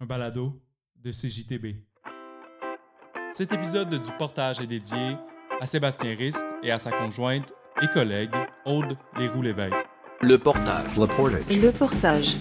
un balado de CJTB. Cet épisode du portage est dédié à Sébastien Rist et à sa conjointe et collègue Aude Léroux-Lévesque. Le portage. Le portage. Le portage.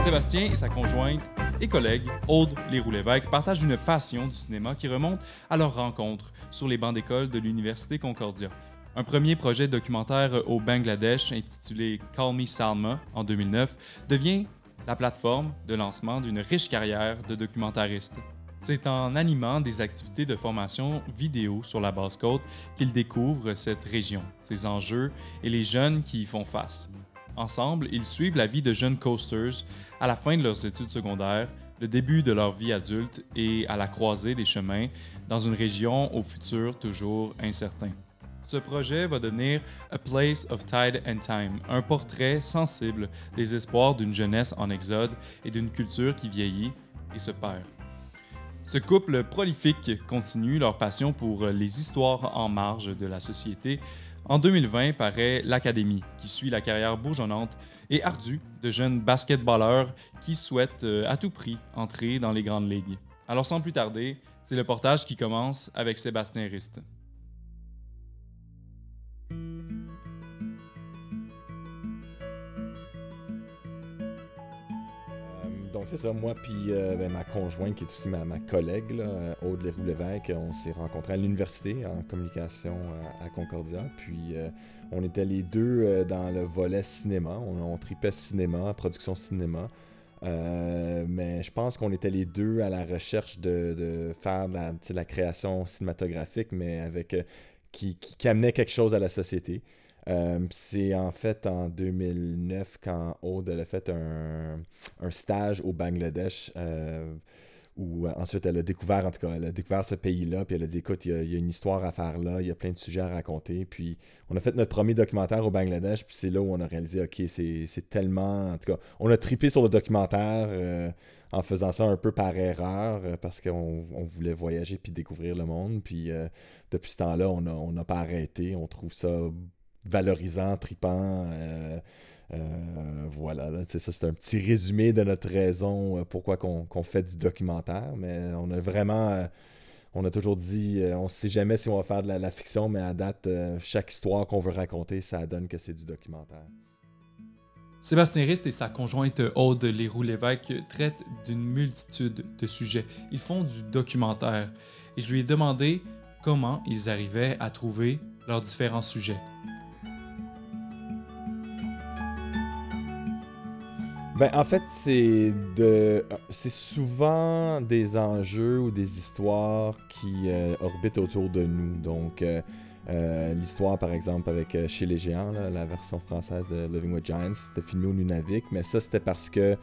Sébastien et sa conjointe et collègue Aude Léroux-Lévesque partagent une passion du cinéma qui remonte à leur rencontre sur les bancs d'école de l'Université Concordia. Un premier projet documentaire au Bangladesh intitulé Call Me Salma en 2009 devient la plateforme de lancement d'une riche carrière de documentariste. C'est en animant des activités de formation vidéo sur la basse côte qu'il découvre cette région, ses enjeux et les jeunes qui y font face. Ensemble, ils suivent la vie de jeunes coasters à la fin de leurs études secondaires, le début de leur vie adulte et à la croisée des chemins dans une région au futur toujours incertain. Ce projet va devenir A Place of Tide and Time, un portrait sensible des espoirs d'une jeunesse en exode et d'une culture qui vieillit et se perd. Ce couple prolifique continue leur passion pour les histoires en marge de la société. En 2020 paraît L'Académie, qui suit la carrière bourgeonnante et ardue de jeunes basketballeurs qui souhaitent euh, à tout prix entrer dans les grandes ligues. Alors sans plus tarder, c'est le portage qui commence avec Sébastien Rist. C'est ça, moi puis euh, ben, ma conjointe qui est aussi ma, collègue, là, euh, Aude Léroux-Lévesque, on s'est rencontrés à l'université en communication à, à Concordia. Puis euh, on était les deux euh, dans le volet cinéma. On, on tripait cinéma, production cinéma. Euh, mais je pense qu'on était les deux à la recherche de, faire de la, création cinématographique, mais avec euh, qui amenait quelque chose à la société. Euh, c'est en fait en 2009 quand Aude a fait un, un stage au Bangladesh euh, où euh, ensuite elle a découvert, en tout cas, elle a découvert ce pays-là, puis elle a dit écoute, il y, a, une histoire à faire là, il y a plein de sujets à raconter. Puis on a fait notre premier documentaire au Bangladesh, puis c'est là où on a réalisé ok, c'est tellement. En tout cas, on a tripé sur le documentaire en faisant ça un peu par erreur, parce qu'on on voulait voyager puis découvrir le monde. Puis depuis ce temps-là, on n'a on n'a pas arrêté. On trouve ça valorisant, tripant. euh, euh, voilà, là, c'est un petit résumé de notre raison euh, pourquoi qu'on fait du documentaire, mais on a vraiment, on a toujours dit, on sait jamais si on va faire de la, fiction, mais à date, chaque histoire qu'on veut raconter, ça donne que c'est du documentaire. Sébastien Rist et sa conjointe Aude Léroux-Lévesque traitent d'une multitude de sujets. Ils font du documentaire et je lui ai demandé comment ils arrivaient à trouver leurs différents sujets. Ben, en fait, c'est de, c'est souvent des enjeux ou des histoires qui euh, orbitent autour de nous. Donc, euh, euh, l'histoire, par exemple, avec euh, Chez les Géants, là, la version française de Living with Giants, c'était filmé au Nunavik, mais ça, c'était parce que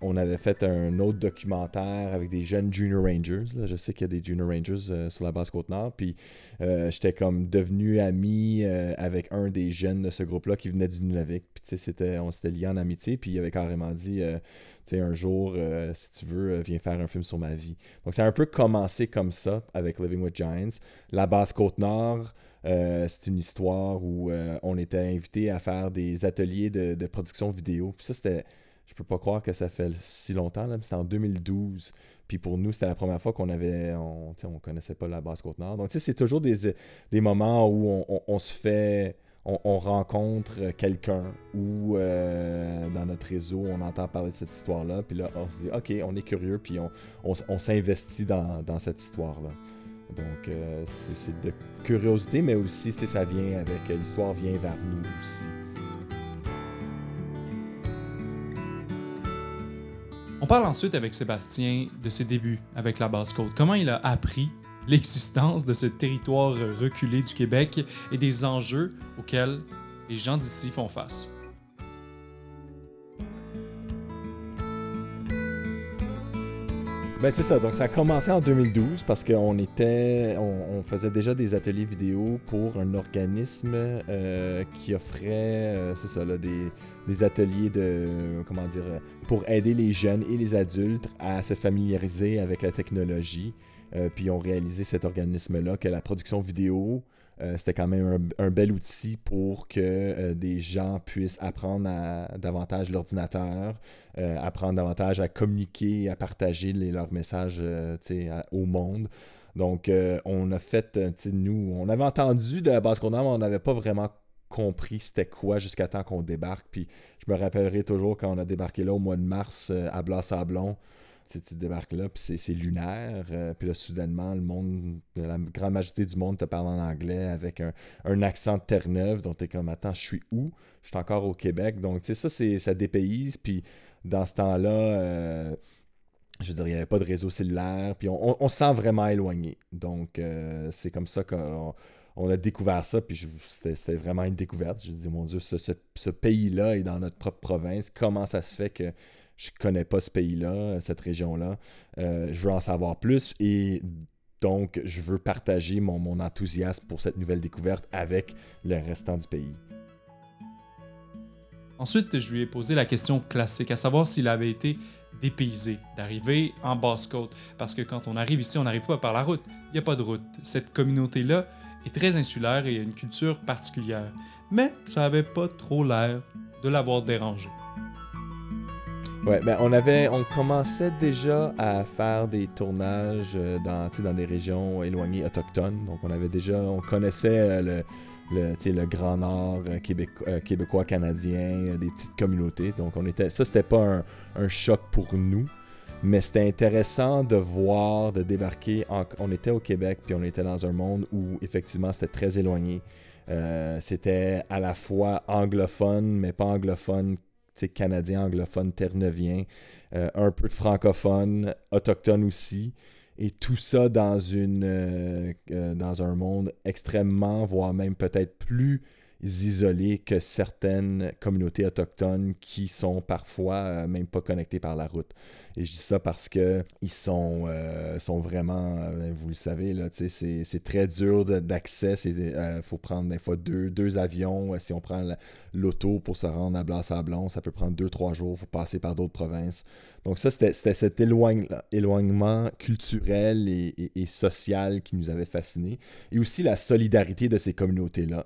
on avait fait un autre documentaire avec des jeunes Junior Rangers. là. Je sais qu'il y a des Junior Rangers euh, sur la basse côte nord. Puis euh, j'étais comme devenu ami euh, avec un des jeunes de ce groupe-là qui venait du Nunavik. Puis tu sais, on s'était liés en amitié. Puis il avait carrément dit, tu sais, un jour, si tu veux, viens faire un film sur ma vie. Donc ça a un peu commencé comme ça avec Living with Giants. La basse côte nord. euh, c'est une histoire où on était invité à faire des ateliers de, de production vidéo. Puis ça, c'était, je peux pas croire que ça fait si longtemps, là, c'était en 2012. Puis pour nous, c'était la première fois qu'on avait, on, on connaissait pas la basse côte nord. Donc, tu c'est toujours des, des moments où on, on- se fait, on, on rencontre quelqu'un ou euh, dans notre réseau, on entend parler de cette histoire-là. Puis là, on se dit, OK, on est curieux, puis on, s'investit dans, dans cette histoire-là. Donc, euh, c'est de curiosité, mais aussi, ça vient avec, l'histoire vient vers nous aussi. On parle ensuite avec Sébastien de ses débuts avec la basse-côte. Comment il a appris l'existence de ce territoire reculé du Québec et des enjeux auxquels les gens d'ici font face? Ben c'est ça, donc ça a commencé en 2012 parce qu'on était, on, on faisait déjà des ateliers vidéo pour un organisme euh, qui offrait, euh, c'est ça, là, des, ateliers de, comment dire, pour aider les jeunes et les adultes à se familiariser avec la technologie. Euh, puis ont réalisé cet organisme-là que la production vidéo euh, c'était quand même un, bel outil pour que euh, des gens puissent apprendre davantage l'ordinateur, euh, apprendre davantage à communiquer, à partager leurs messages au monde. Donc, on a fait, nous, on avait entendu de la base qu'on mais on n'avait pas vraiment compris c'était quoi jusqu'à temps qu'on débarque. Puis je me rappellerai toujours quand on a débarqué là au mois de mars à Blas-Sablon tu débarques là, puis c'est lunaire. Euh, puis là, soudainement, le monde, la grande majorité du monde te parle en anglais avec un, accent de Terre-Neuve. Donc, es comme, attends, je suis où? Je suis encore au Québec. Donc, tu sais, ça, ça dépayse. Puis dans ce temps-là, euh, je veux dire, il n'y avait pas de réseau cellulaire. Puis on, on, se sent vraiment éloigné. Donc, euh, c'est comme ça qu'on on a découvert ça, puis c'était vraiment une découverte. Je me dis, mon Dieu, ce, pays-là est dans notre propre province. Comment ça se fait que je connais pas ce pays-là, cette région-là? Euh, je veux en savoir plus et donc je veux partager mon, mon, enthousiasme pour cette nouvelle découverte avec le restant du pays. Ensuite, je lui ai posé la question classique, à savoir s'il avait été dépaysé d'arriver en basse-côte. Parce que quand on arrive ici, on n'arrive pas par la route. Il n'y a pas de route. Cette communauté-là très insulaire et une culture particulière. Mais ça n'avait pas trop l'air de l'avoir dérangé. Ouais, ben on avait, on commençait déjà à faire des tournages euh, dans, dans des régions éloignées autochtones. Donc on avait déjà, on connaissait euh, le, le, le Grand Nord euh, québécois, canadien, des petites communautés. Donc on était, ça c'était pas un, choc pour nous, mais c'était intéressant de voir, de débarquer. on était au Québec puis on était dans un monde où effectivement c'était très éloigné. c'était à la fois anglophone, mais pas anglophone canadien, anglophone, terre-neuvien, euh, un peu de francophone, autochtone aussi. Et tout ça dans, une, euh, euh, dans un monde extrêmement, voire même peut-être plus isolés que certaines communautés autochtones qui sont parfois euh, même pas connectées par la route. Et je dis ça parce que ils sont, euh, sont vraiment, euh, vous le savez, là, c'est très dur d'accès. Il faut prendre des fois deux, deux avions. si on prend l'auto pour se rendre à Blas-Sablon, ça peut prendre deux, trois jours. Faut passer par d'autres provinces. Donc ça, c'était cet éloignement culturel et, et social qui nous avait fascinés. Et aussi la solidarité de ces communautés-là.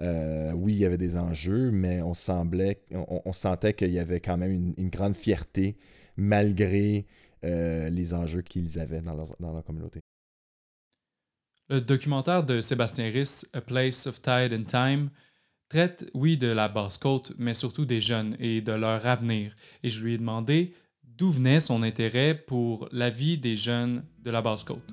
Euh, oui, il y avait des enjeux, mais on semblait, on, sentait qu'il y avait quand même une, grande fierté malgré euh, les enjeux qu'ils avaient dans leur, communauté. Le documentaire de Sébastien Riss, A Place of Tide and Time, traite, oui, de la basse-côte, mais surtout des jeunes et de leur avenir. Et je lui ai demandé d'où venait son intérêt pour la vie des jeunes de la basse-côte.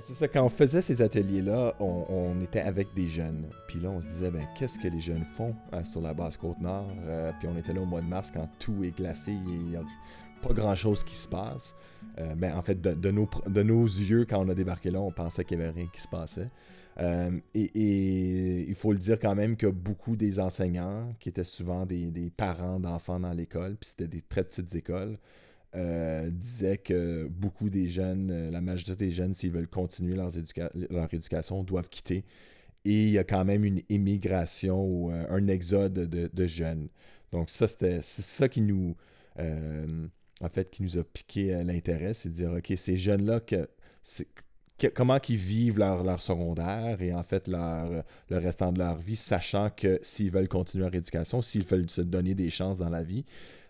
C'est ça, quand on faisait ces ateliers-là, on, était avec des jeunes. Puis là, on se disait, ben, qu'est-ce que les jeunes font euh, sur la basse côte nord? Euh, puis on était là au mois de mars quand tout est glacé, il n'y a pas grand-chose qui se passe. Euh, ben, en fait, de, nos, yeux, quand on a débarqué là, on pensait qu'il n'y avait rien qui se passait. et, il faut le dire quand même que beaucoup des enseignants, qui étaient souvent des parents d'enfants dans l'école, puis c'était des très petites écoles, euh, disait que beaucoup des jeunes, euh, la majorité des jeunes, s'ils veulent continuer leur éducation, doivent quitter. Et il y a quand même une émigration ou euh, un exode de, jeunes. Donc ça, c'était c'est ça qui nous en fait qui nous a piqué l'intérêt, c'est de dire OK, ces jeunes-là comment ils vivent leur, leur, secondaire et en fait leur, le restant de leur vie, sachant que s'ils veulent continuer leur éducation, s'ils veulent se donner des chances dans la vie,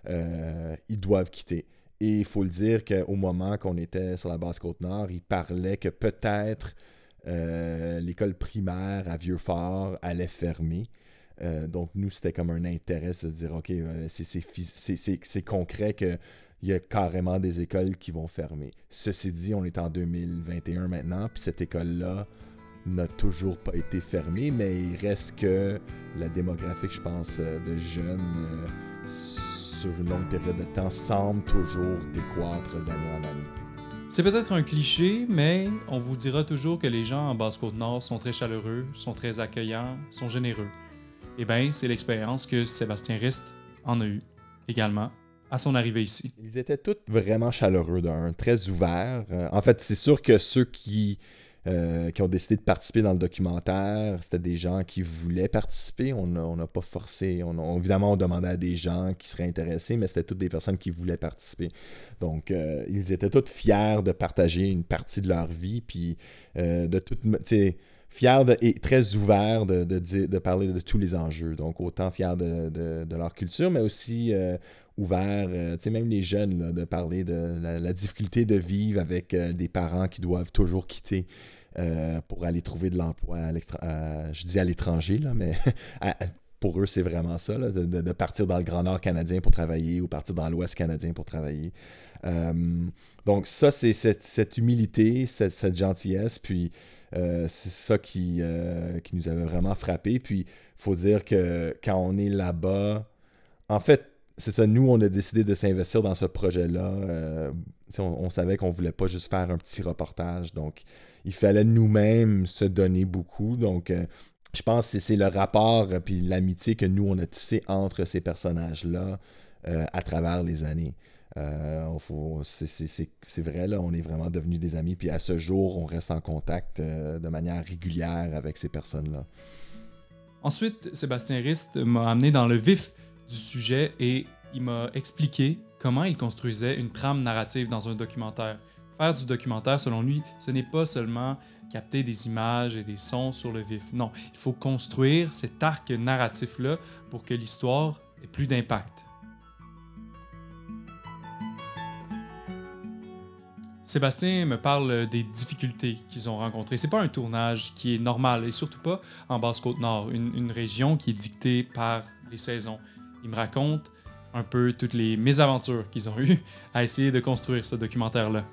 ils doivent quitter. Et il faut le dire qu'au moment qu'on était sur la basse côte nord, il parlait que peut-être euh, l'école primaire à Vieux-Fort allait fermer. Euh, donc, nous, c'était comme un intérêt de se dire, OK, euh, c'est concret qu'il y a carrément des écoles qui vont fermer. Ceci dit, on est en 2021 maintenant, puis cette école-là n'a toujours pas été fermée, mais il reste que la démographie, je pense, de jeunes sur une longue période de temps semble toujours décroître d'année en année. C'est peut-être un cliché, mais on vous dira toujours que les gens en Basse-Côte-Nord sont très chaleureux, sont très accueillants, sont généreux. Eh bien, c'est l'expérience que Sébastien Rist en a eu également à son arrivée ici. Ils étaient tous vraiment chaleureux d'un, très ouverts. Euh, en fait, c'est sûr que ceux qui euh, qui ont décidé de participer dans le documentaire. C'était des gens qui voulaient participer. On n'a pas forcé. On évidemment, on demandait à des gens qui seraient intéressés, mais c'était toutes des personnes qui voulaient participer. Donc, euh, ils étaient tous fiers de partager une partie de leur vie, puis euh, de tout, fiers et très ouverts de, de, parler de tous les enjeux. Donc, autant fiers de, leur culture, mais aussi ouverts, tu sais, même les jeunes, de parler de la, difficulté de vivre avec des parents qui doivent toujours quitter euh, pour aller trouver de l'emploi à je dis à l'étranger, là, mais pour eux, c'est vraiment ça, de, partir dans le Grand Nord canadien pour travailler ou partir dans l'Ouest canadien pour travailler. Euh, donc ça, c'est cette, humilité, cette, gentillesse, puis euh, c'est ça qui, qui nous avait vraiment frappé. Puis il faut dire que quand on est là-bas, en fait, c'est ça, nous, on a décidé de s'investir dans ce projet-là. on, savait qu'on voulait pas juste faire un petit reportage. Donc, il fallait nous-mêmes se donner beaucoup. Donc, euh, je pense que c'est le rapport et puis l'amitié que nous, on a tissé entre ces personnages-là euh, à travers les années. Euh, c'est vrai, là, on est vraiment devenus des amis. Puis à ce jour, on reste en contact de manière régulière avec ces personnes-là. Ensuite, Sébastien Rist m'a amené dans le vif du sujet et il m'a expliqué comment il construisait une trame narrative dans un documentaire faire du documentaire, selon lui, ce n'est pas seulement capter des images et des sons sur le vif. Non, il faut construire cet arc narratif-là pour que l'histoire ait plus d'impact. Sébastien me parle des difficultés qu'ils ont rencontrées. C'est pas un tournage qui est normal et surtout pas en Basse-Côte-Nord, une, une, région qui est dictée par les saisons. Il me raconte un peu toutes les mésaventures qu'ils ont eues à essayer de construire ce documentaire-là.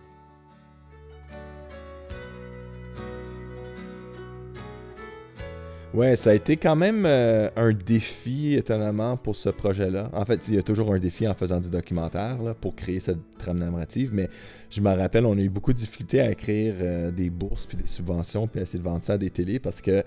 Ouais, ça a été quand même euh, un défi, étonnamment, pour ce projet-là. En fait, il y a toujours un défi en faisant du documentaire pour créer cette trame narrative, mais je me rappelle, on a eu beaucoup de difficultés à écrire euh, des bourses puis des subventions puis à essayer de vendre ça à des télés parce que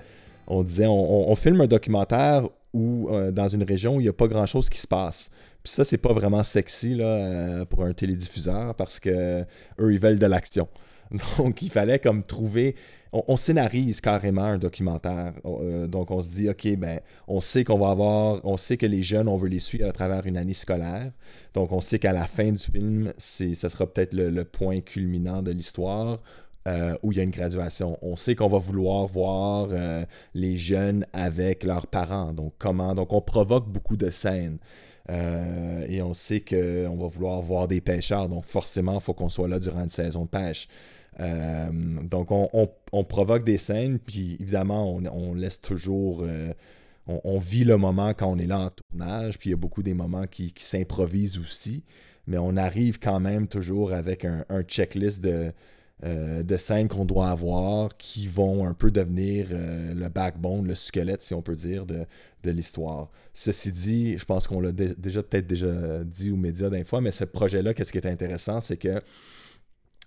on disait, on, filme un documentaire où, euh, dans une région où il n'y a pas grand-chose qui se passe. Puis ça, c'est pas vraiment sexy là, pour un télédiffuseur parce que eux, ils veulent de l'action. Donc, il fallait comme trouver. On, scénarise carrément un documentaire. Euh, donc, on se dit, OK, ben, on sait qu'on va avoir. On sait que les jeunes, on veut les suivre à travers une année scolaire. Donc, on sait qu'à la fin du film, ce sera peut-être le, point culminant de l'histoire. Euh, où il y a une graduation. On sait qu'on va vouloir voir euh, les jeunes avec leurs parents. Donc, comment? Donc, on provoque beaucoup de scènes. et on sait qu'on va vouloir voir des pêcheurs. Donc, forcément, il faut qu'on soit là durant une saison de pêche. Euh, donc, on, provoque des scènes, puis évidemment, on, laisse toujours. Euh, on, vit le moment quand on est là en tournage, puis il y a beaucoup des moments qui, s'improvisent aussi, mais on arrive quand même toujours avec un, checklist de, euh, de scènes qu'on doit avoir qui vont un peu devenir le backbone, le squelette, si on peut dire, de, de l'histoire. Ceci dit, je pense qu'on l'a déjà peut-être déjà dit aux médias d'un fois, mais ce projet-là, qu'est-ce qui est intéressant, c'est que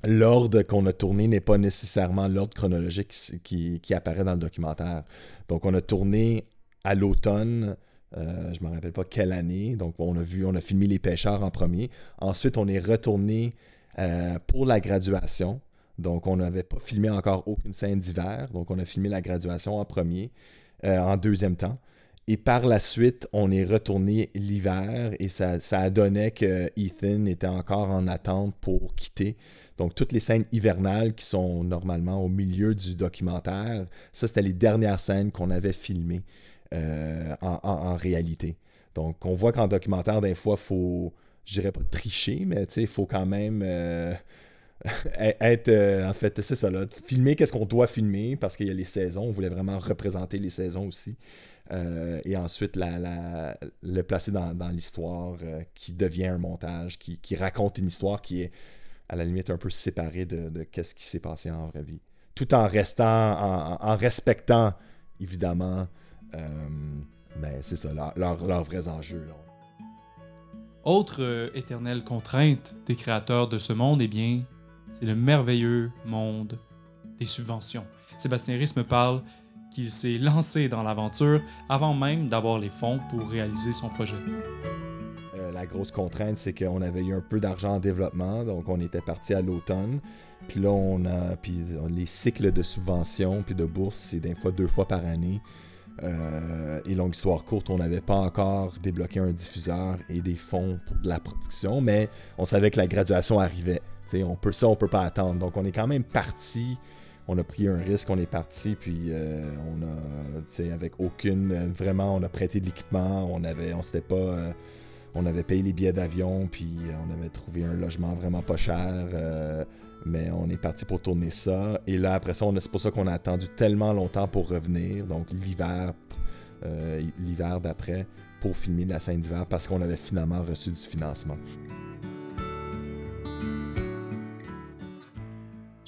l'ordre qu'on a tourné n'est pas nécessairement l'ordre chronologique qui, apparaît dans le documentaire. Donc, on a tourné à l'automne, euh, je ne me rappelle pas quelle année. Donc, on a vu, on a filmé les pêcheurs en premier. Ensuite, on est retourné euh, pour la graduation. Donc, on n'avait pas filmé encore aucune scène d'hiver. Donc, on a filmé la graduation en premier, euh, en deuxième temps. Et par la suite, on est retourné l'hiver et ça, ça donné que Ethan était encore en attente pour quitter. Donc, toutes les scènes hivernales qui sont normalement au milieu du documentaire, ça, c'était les dernières scènes qu'on avait filmées euh, en, réalité. Donc, on voit qu'en documentaire, des fois, il faut, je dirais pas tricher, mais il faut quand même euh, être, euh, en fait, c'est ça, là, filmer qu'est-ce qu'on doit filmer parce qu'il y a les saisons. On voulait vraiment représenter les saisons aussi. et ensuite, la, le placer dans, l'histoire qui devient un montage, qui, qui raconte une histoire qui est à la limite un peu séparé de, de qu'est-ce qui s'est passé en vraie vie. Tout en restant, en, respectant évidemment, euh, ben, c'est ça, leurs vrais enjeux. Autre euh, éternelle contrainte des créateurs de ce monde, eh bien, c'est le merveilleux monde des subventions. Sébastien Risse me parle qu'il s'est lancé dans l'aventure avant même d'avoir les fonds pour réaliser son projet la grosse contrainte, c'est qu'on avait eu un peu d'argent en développement, donc on était parti à l'automne. Puis là, on a. Puis les cycles de subvention puis de bourse, c'est des fois deux fois par année. Euh, et longue histoire courte, on n'avait pas encore débloqué un diffuseur et des fonds pour de la production, mais on savait que la graduation arrivait. On peut, ça, on peut pas attendre. Donc, on est quand même parti. On a pris un risque, on est parti, puis euh, on a, avec aucune, vraiment, on a prêté de l'équipement, on avait, on s'était pas, euh, on avait payé les billets d'avion, puis on avait trouvé un logement vraiment pas cher. Mais on est parti pour tourner ça. Et là, après ça, c'est pour ça qu'on a attendu tellement longtemps pour revenir. Donc l'hiver, euh, l'hiver d'après, pour filmer la scène d'hiver, parce qu'on avait finalement reçu du financement.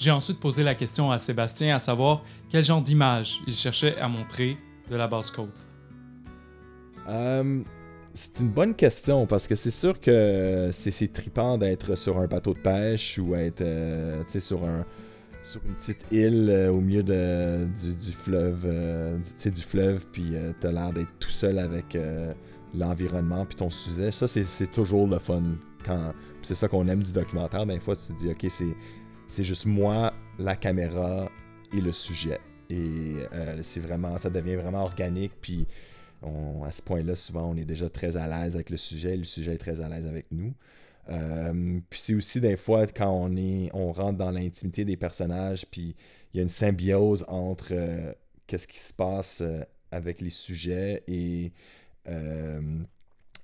J'ai ensuite posé la question à Sébastien à savoir quel genre d'image il cherchait à montrer de la basse côte. Euh, c'est une bonne question parce que c'est sûr que c'est tripant d'être sur un bateau de pêche ou être euh, sur un sur une petite île euh, au milieu de, du, fleuve euh, du, du fleuve puis t'as l'air d'être tout seul avec l'environnement puis ton sujet ça c'est toujours le fun c'est ça qu'on aime du documentaire des fois tu te dis ok c'est c'est juste moi la caméra et le sujet et c'est vraiment ça devient vraiment organique puis à ce point-là, souvent, on est déjà très à l'aise avec le sujet, le sujet est très à l'aise avec nous. Euh, puis c'est aussi des fois quand on est on rentre dans l'intimité des personnages puis il y a une symbiose entre euh, qu'est-ce qui se passe euh, avec les sujets et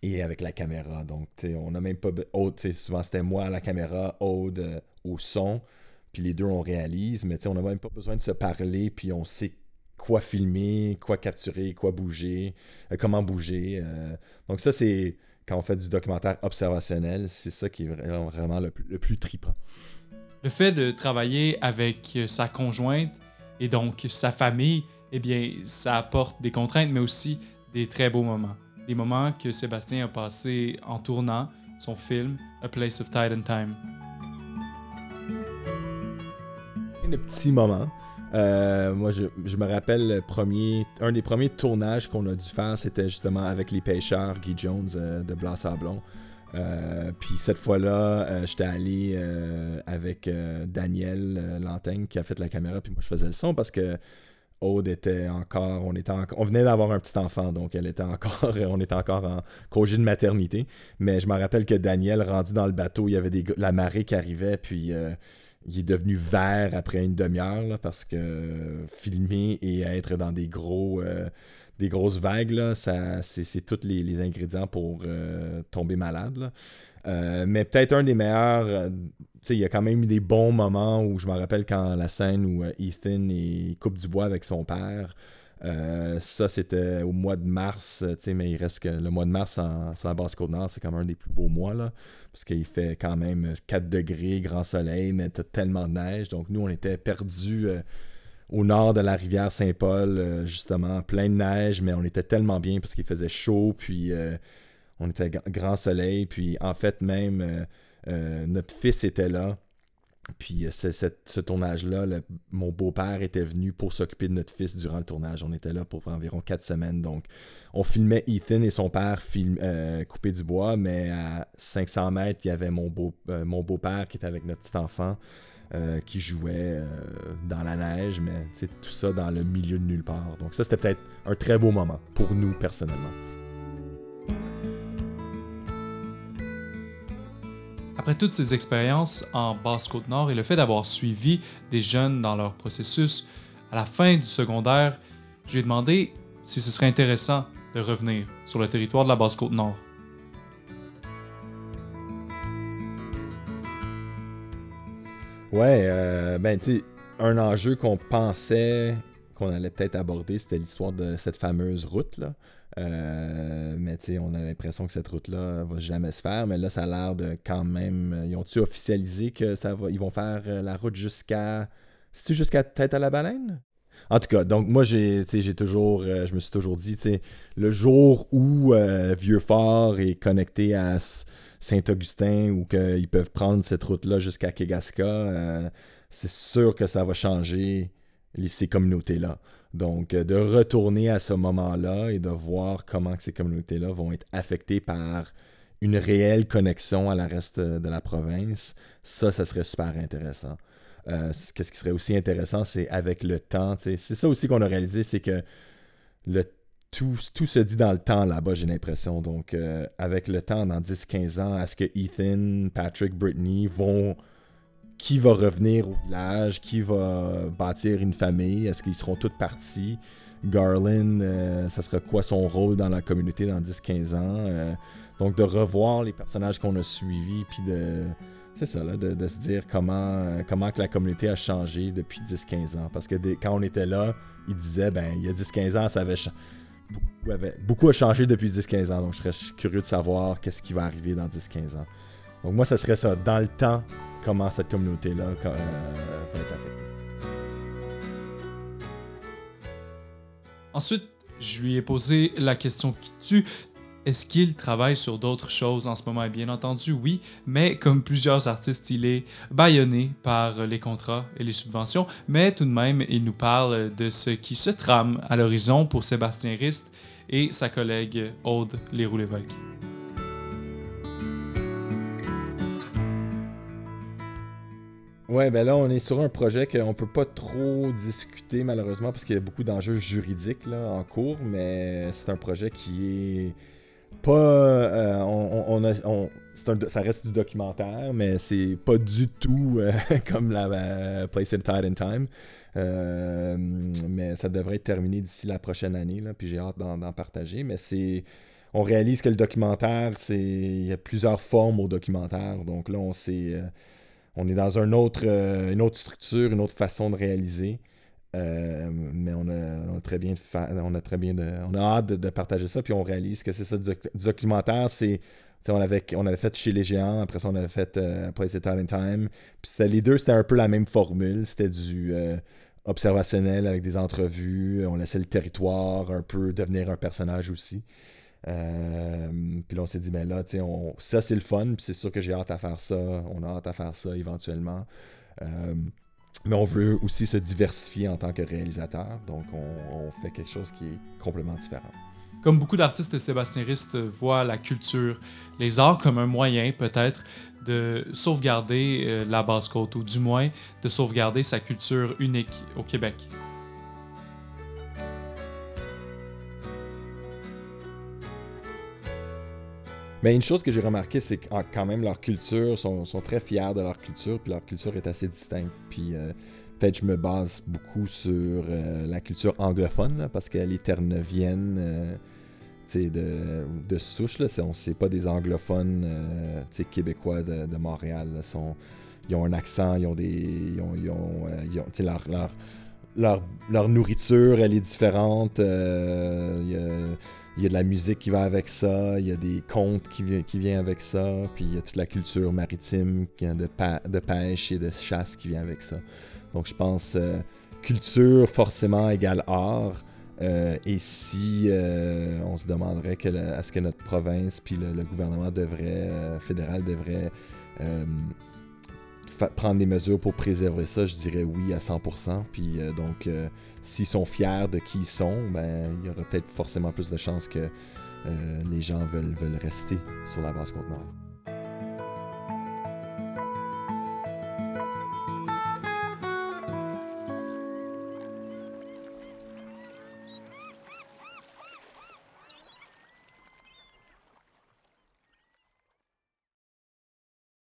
et avec la caméra donc on n'a même pas Aude souvent c'était moi à la caméra Aude au son puis les deux on réalise mais on n'a même pas besoin de se parler puis on sait quoi filmer, quoi capturer, quoi bouger, euh, comment bouger. Euh. donc ça, c'est quand on fait du documentaire observationnel, c'est ça qui est vraiment le, plus tripant. Le fait de travailler avec euh, sa conjointe et donc sa famille, eh bien, ça apporte des contraintes, mais aussi des très beaux moments. Des moments que Sébastien a passés en tournant son film A Place of Tide and Time. De petits moments. Euh, moi, je, me rappelle le premier, un des premiers tournages qu'on a dû faire, c'était justement avec les pêcheurs, Guy Jones euh, de Blanc-Sablon. Euh, puis cette fois-là, j'étais allé avec Daniel Lantaigne qui a fait la caméra, puis moi je faisais le son parce que Aude était encore, on était on venait d'avoir un petit enfant, donc elle était encore, on était encore en congé de maternité. Mais je me rappelle que Daniel, rendu dans le bateau, il y avait des, la marée qui arrivait, puis il est devenu vert après une demi-heure parce que filmer et être dans des gros euh, des grosses vagues là, ça c'est tous les, ingrédients pour euh, tomber malade euh, mais peut-être un des meilleurs il y a quand même eu des bons moments où je me rappelle quand la scène où Ethan coupe du bois avec son père euh, ça, c'était au mois de mars, mais il reste que le mois de mars sur la basse côte nord, c'est comme un des plus beaux mois, là, parce qu'il fait quand même 4 degrés, grand soleil, mais t'as tellement de neige. Donc, nous, on était perdus euh, au nord de la rivière Saint-Paul, euh, justement, plein de neige, mais on était tellement bien parce qu'il faisait chaud, puis on était grand soleil, puis en fait, même notre fils était là. Puis euh, ce tournage-là, mon beau-père était venu pour s'occuper de notre fils durant le tournage. On était là pour environ quatre semaines. Donc, on filmait Ethan et son père film, euh, couper du bois, mais à 500 mètres, il y avait euh, mon beau-père qui était avec notre petit enfant qui jouait dans la neige, mais tout ça dans le milieu de nulle part. Donc, ça, c'était peut-être un très beau moment pour nous personnellement. Après toutes ces expériences en Basse-Côte-Nord et le fait d'avoir suivi des jeunes dans leur processus, à la fin du secondaire, je lui ai demandé si ce serait intéressant de revenir sur le territoire de la Basse-Côte-Nord. Ouais, euh, ben tu un enjeu qu'on pensait qu'on allait peut-être aborder, c'était l'histoire de cette fameuse route là. Euh, mais tu on a l'impression que cette route-là va jamais se faire. Mais là, ça a l'air de quand même. Ils ont-tu officialisé que ça va. Ils vont faire euh, la route jusqu'à. C'est-tu jusqu'à Tête à la baleine? En tout cas, donc moi j'ai j'ai toujours euh, je me suis toujours dit le jour où Vieux-Fort est connecté à Saint-Augustin ou qu'ils peuvent prendre cette route là jusqu'à Kegaska, c'est sûr que ça va changer ces communautés là. Donc, euh, de retourner à ce moment-là et de voir comment ces communautés-là vont être affectées par une réelle connexion à la reste de la province, ça, ça serait super intéressant. Euh, qu'est-ce qui serait aussi intéressant, c'est avec le temps. C'est ça aussi qu'on a réalisé, c'est que le, tout, tout, se dit dans le temps là-bas, j'ai l'impression. Donc, euh, avec le temps, dans 10-15 ans, est-ce que Ethan, Patrick, Brittany vont. Qui va revenir au village Qui va bâtir une famille? Est-ce qu'ils seront tous partis? Garland, euh, ça sera quoi son rôle dans la communauté dans 10-15 ans? Donc, de revoir les personnages qu'on a suivis, puis de c'est ça, là, de, se dire comment, que la communauté a changé depuis 10-15 ans. Parce que quand on était là, il disait, ben, il y a 10-15 ans, ça avait, beaucoup, avait beaucoup a changé depuis 10-15 ans. Donc, je serais curieux de savoir qu'est-ce qui va arriver dans 10-15 ans. Donc, moi, ça serait ça, dans le temps, comment cette communauté-là euh, va être affectée. Ensuite, je lui ai posé la question qui tue. Est-ce qu'il travaille sur d'autres choses en ce moment? Bien entendu, oui, mais comme plusieurs artistes, il est bâillonné par les contrats et les subventions, mais tout de même, il nous parle de ce qui se trame à l'horizon pour Sébastien Rist et sa collègue Aude Léroux-Lévesque. Ouais, ben là, on est sur un projet qu'on peut pas trop discuter, malheureusement, parce qu'il y a beaucoup d'enjeux juridiques là, en cours, mais c'est un projet qui est pas. Euh, on, on, ça reste du documentaire, mais c'est pas du tout euh, comme la euh, Place in Tide and Time. mais ça devrait être terminé d'ici la prochaine année, là, puis j'ai hâte d'en partager. Mais c'est. On réalise que le documentaire, c'est. Il y a plusieurs formes au documentaire. Donc là, on s'est. On est dans autre, une autre structure, une autre façon de réaliser. Euh, mais on a, très bien on a très bien on a hâte de, partager ça. Puis on réalise que c'est ça du, documentaire. C'est on avait fait chez les géants. Après ça on avait fait euh, Place It in Time. Puis c'était les deux c'était un peu la même formule. C'était du euh, observationnel avec des entrevues. On laissait le territoire un peu devenir un personnage aussi puis là on s'est dit mais ben là on, ça c'est le fun puis c'est sûr que j'ai hâte à faire ça on a hâte à faire ça éventuellement mais on veut aussi se diversifier en tant que réalisateur, donc on, fait quelque chose qui est complètement différent. Comme beaucoup d'artistes, Rist voit la culture, les arts comme un moyen peut-être de sauvegarder euh, la basse-côte, ou du moins de sauvegarder sa culture unique au Québec. Mais une chose que j'ai remarqué, c'est que quand même leur culture, sont, sont très fiers de leur culture, puis leur culture est assez distincte. Puis euh, peut-être je me base beaucoup sur euh, la culture anglophone, parce qu'elle est ternevienne euh, de, de souche. Là, on pas des anglophones québécois de, Montréal. ils ont un accent, ils ont des. Ils ont, ils ont, ils ont leur, leur, leur, leur, nourriture, elle est différente. Il y a de la musique qui va avec ça, il y a des contes qui, viennent qui vient avec ça, puis il y a toute la culture maritime de, de pêche et de chasse qui vient avec ça. Donc je pense euh, culture forcément égale art. Euh, et si euh, on se demanderait que est-ce que notre province puis le, gouvernement devrait fédéral devrait prendre des mesures pour préserver ça, je dirais oui à 100%. Puis euh, donc, euh, s'ils sont fiers de qui ils sont, ben, il y aura peut-être forcément plus de chances que euh, les gens veulent, veulent rester sur la base conteneur.